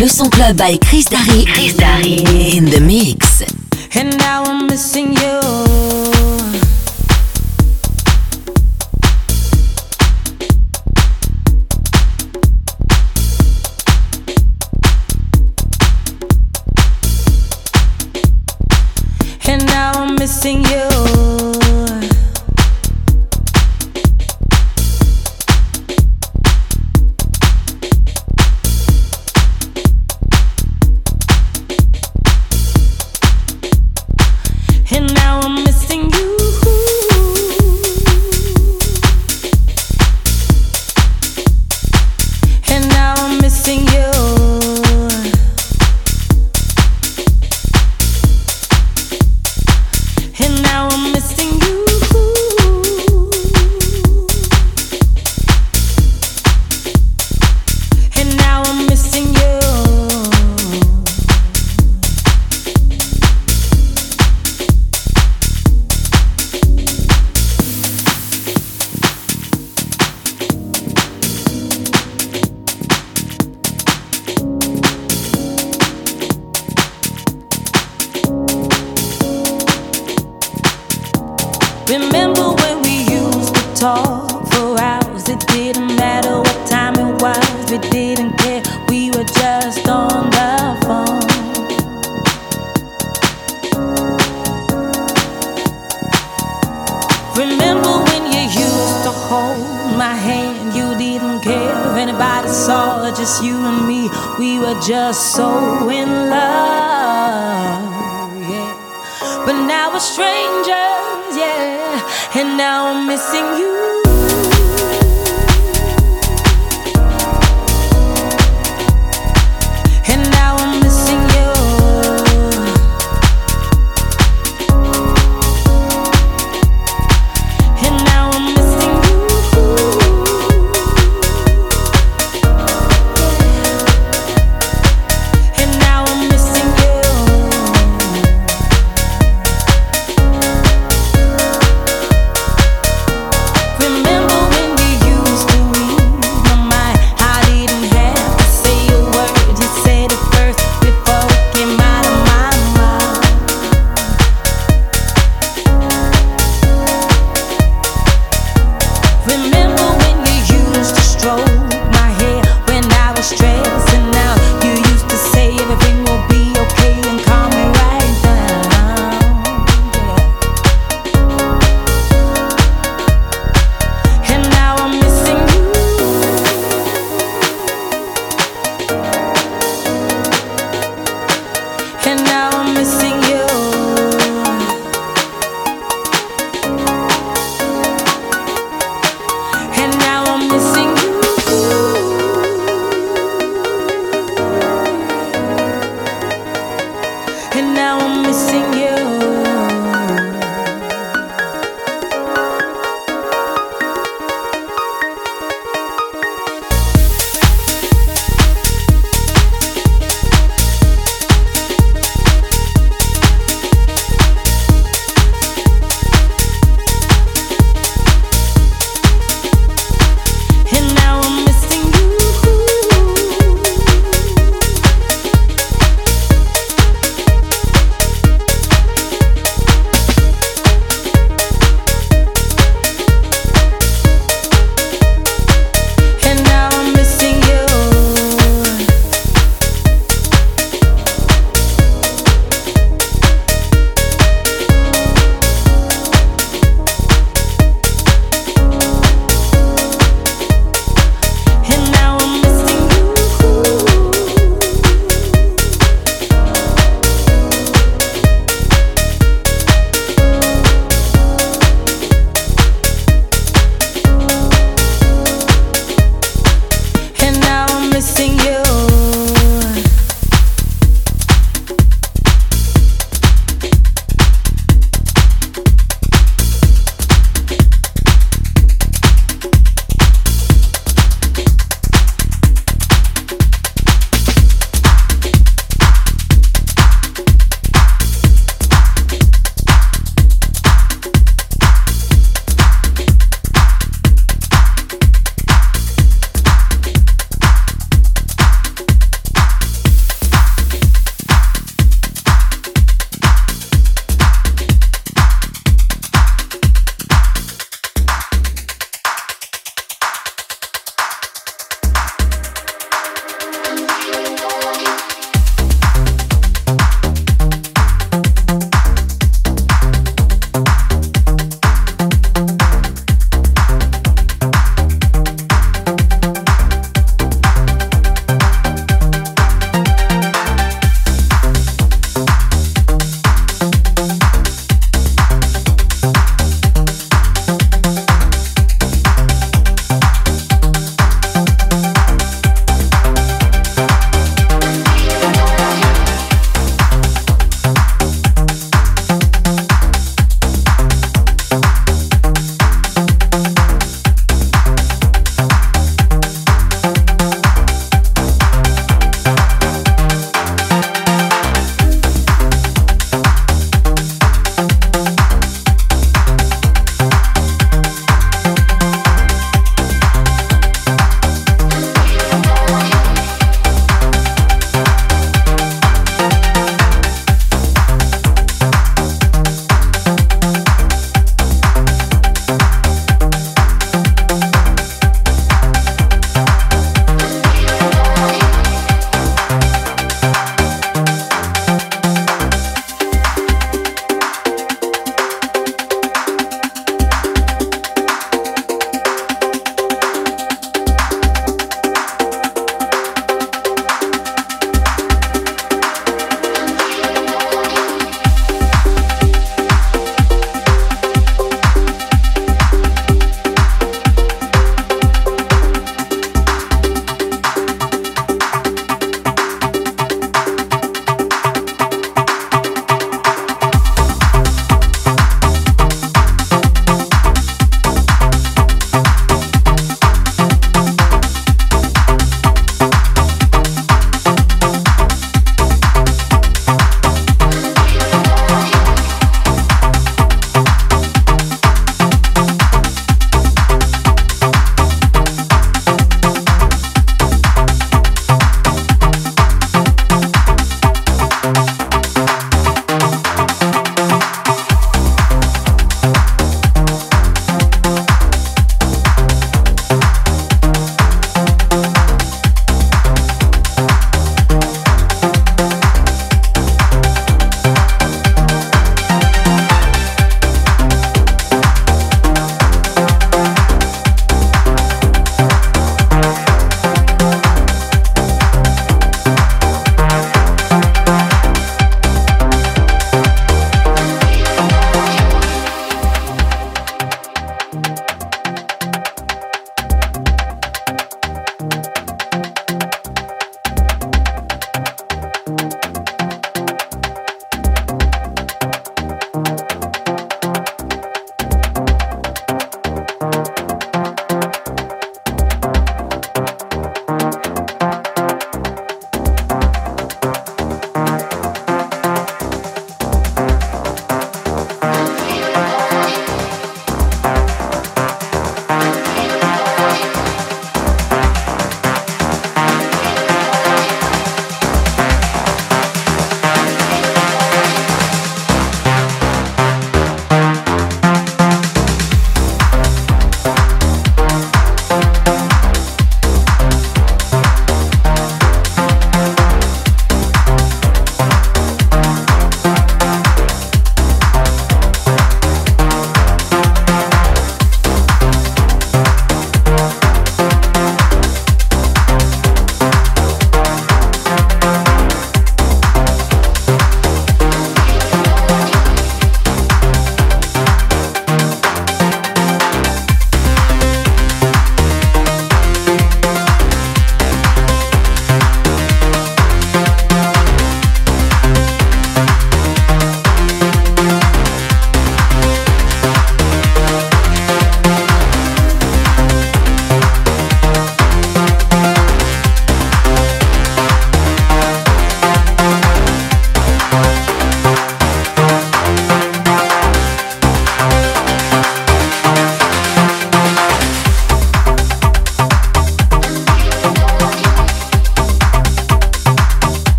Le son club by Chris Darry. Chris Darry. In the mix. And now I'm missing you.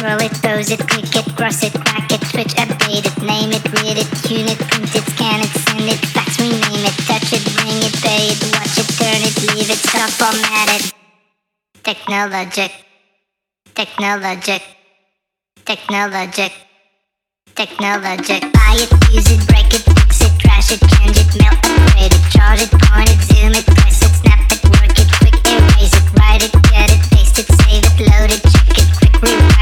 Surf it, pose it, click it, cross it, crack it, switch, update it, name it, read it, tune it, print it, scan it, send it, fax, rename it, touch it, bring it, pay it, watch it, turn it, leave it, stop it. Technologic. Technologic. Technologic. Technologic. Buy it, use it, break it, fix it, trash it, change it, melt, upgrade it, charge it, point it, zoom it, press it, snap it, work it, quick erase it, write it, cut it, paste it, save it, load it, check it, quick rewrite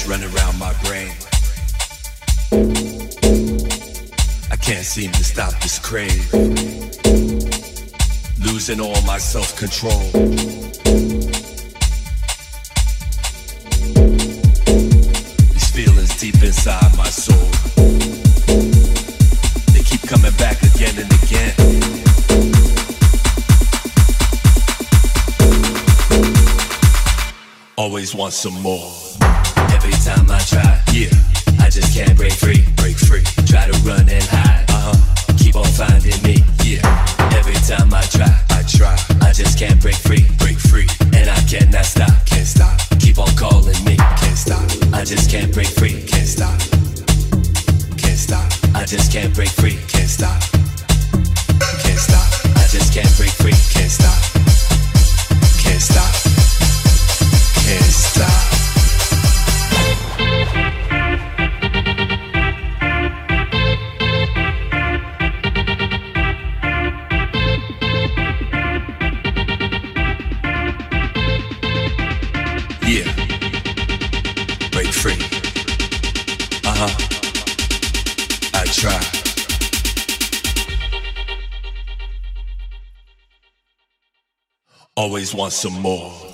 madness running around my brain. I can't seem to stop this crave. Losing all my self control. These feelings deep inside my soul. They keep coming back again and again. Always want some more. Every time I try, yeah, I just can't break free. Break free. Try to run and hide. Uh huh. Keep on finding me. Yeah. Every time I try, I try. I just can't break free. Break free. And I cannot stop. Can't stop. Keep on calling me. Can't stop. I just can't break free. Can't stop. Can't stop. I just can't break free. Can't stop. Can't stop. I just can't break free. Can't stop. Always want some more.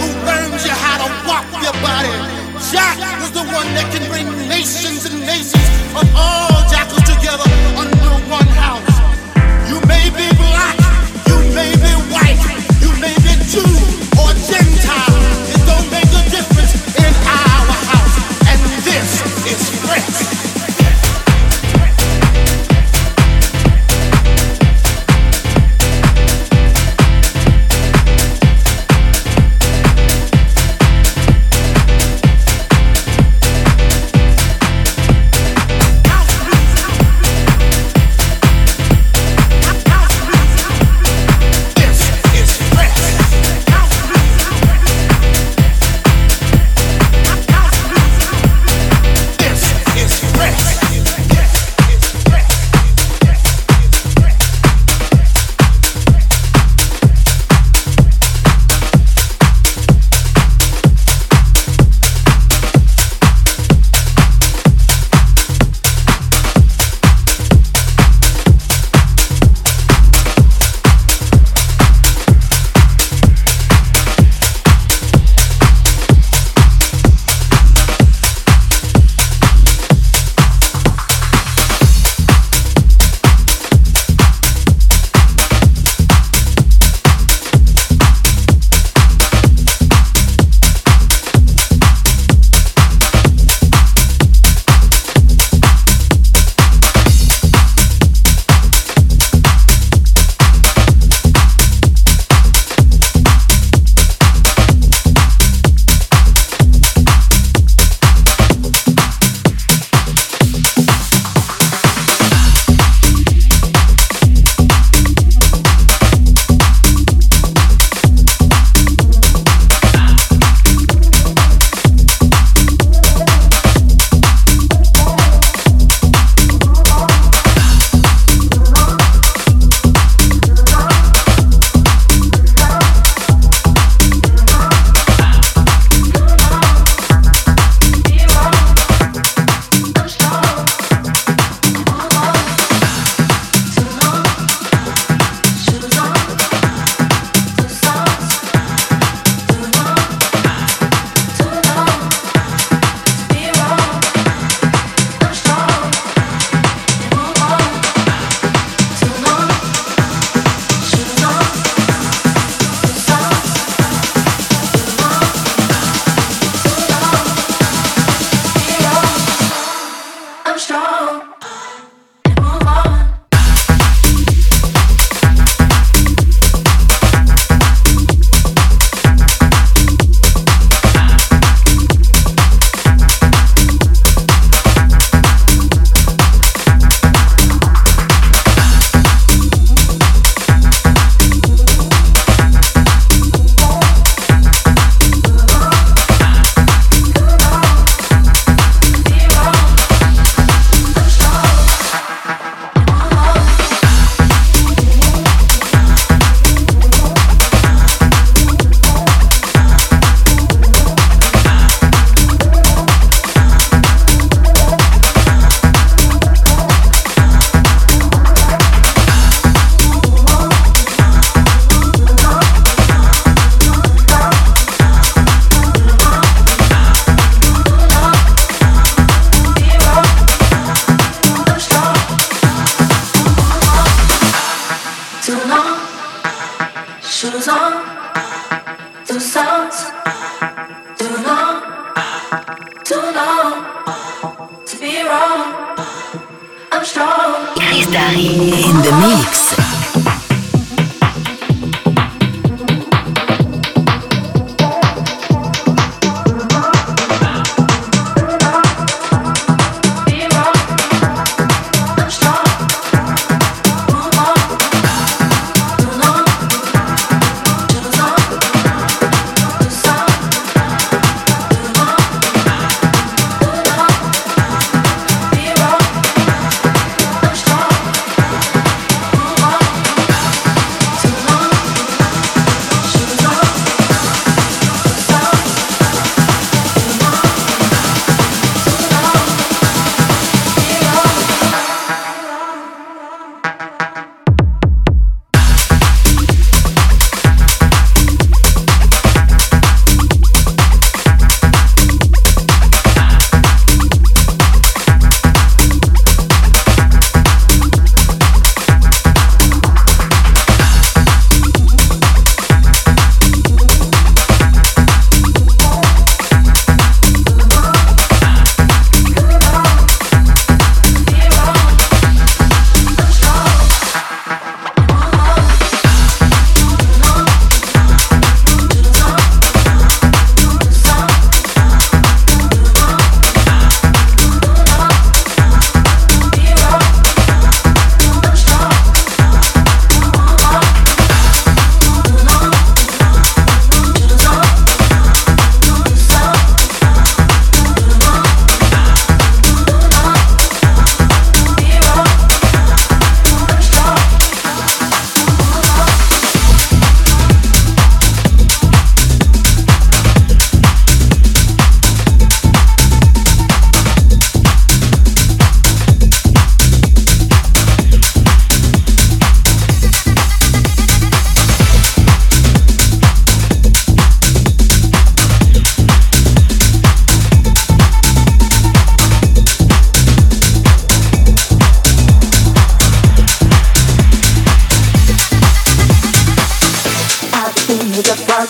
who learns you how to walk your body. Jack was the one that can bring nations and nations of all jackals together under one house. You may be black, you may be white, you may be Jew.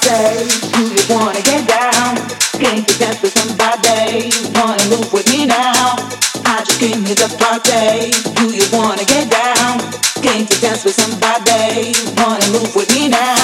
do you wanna get down? Can't you dance with somebody? Wanna move with me now? I just came. Do you wanna get down? Can't you dance with somebody? Wanna move with me now?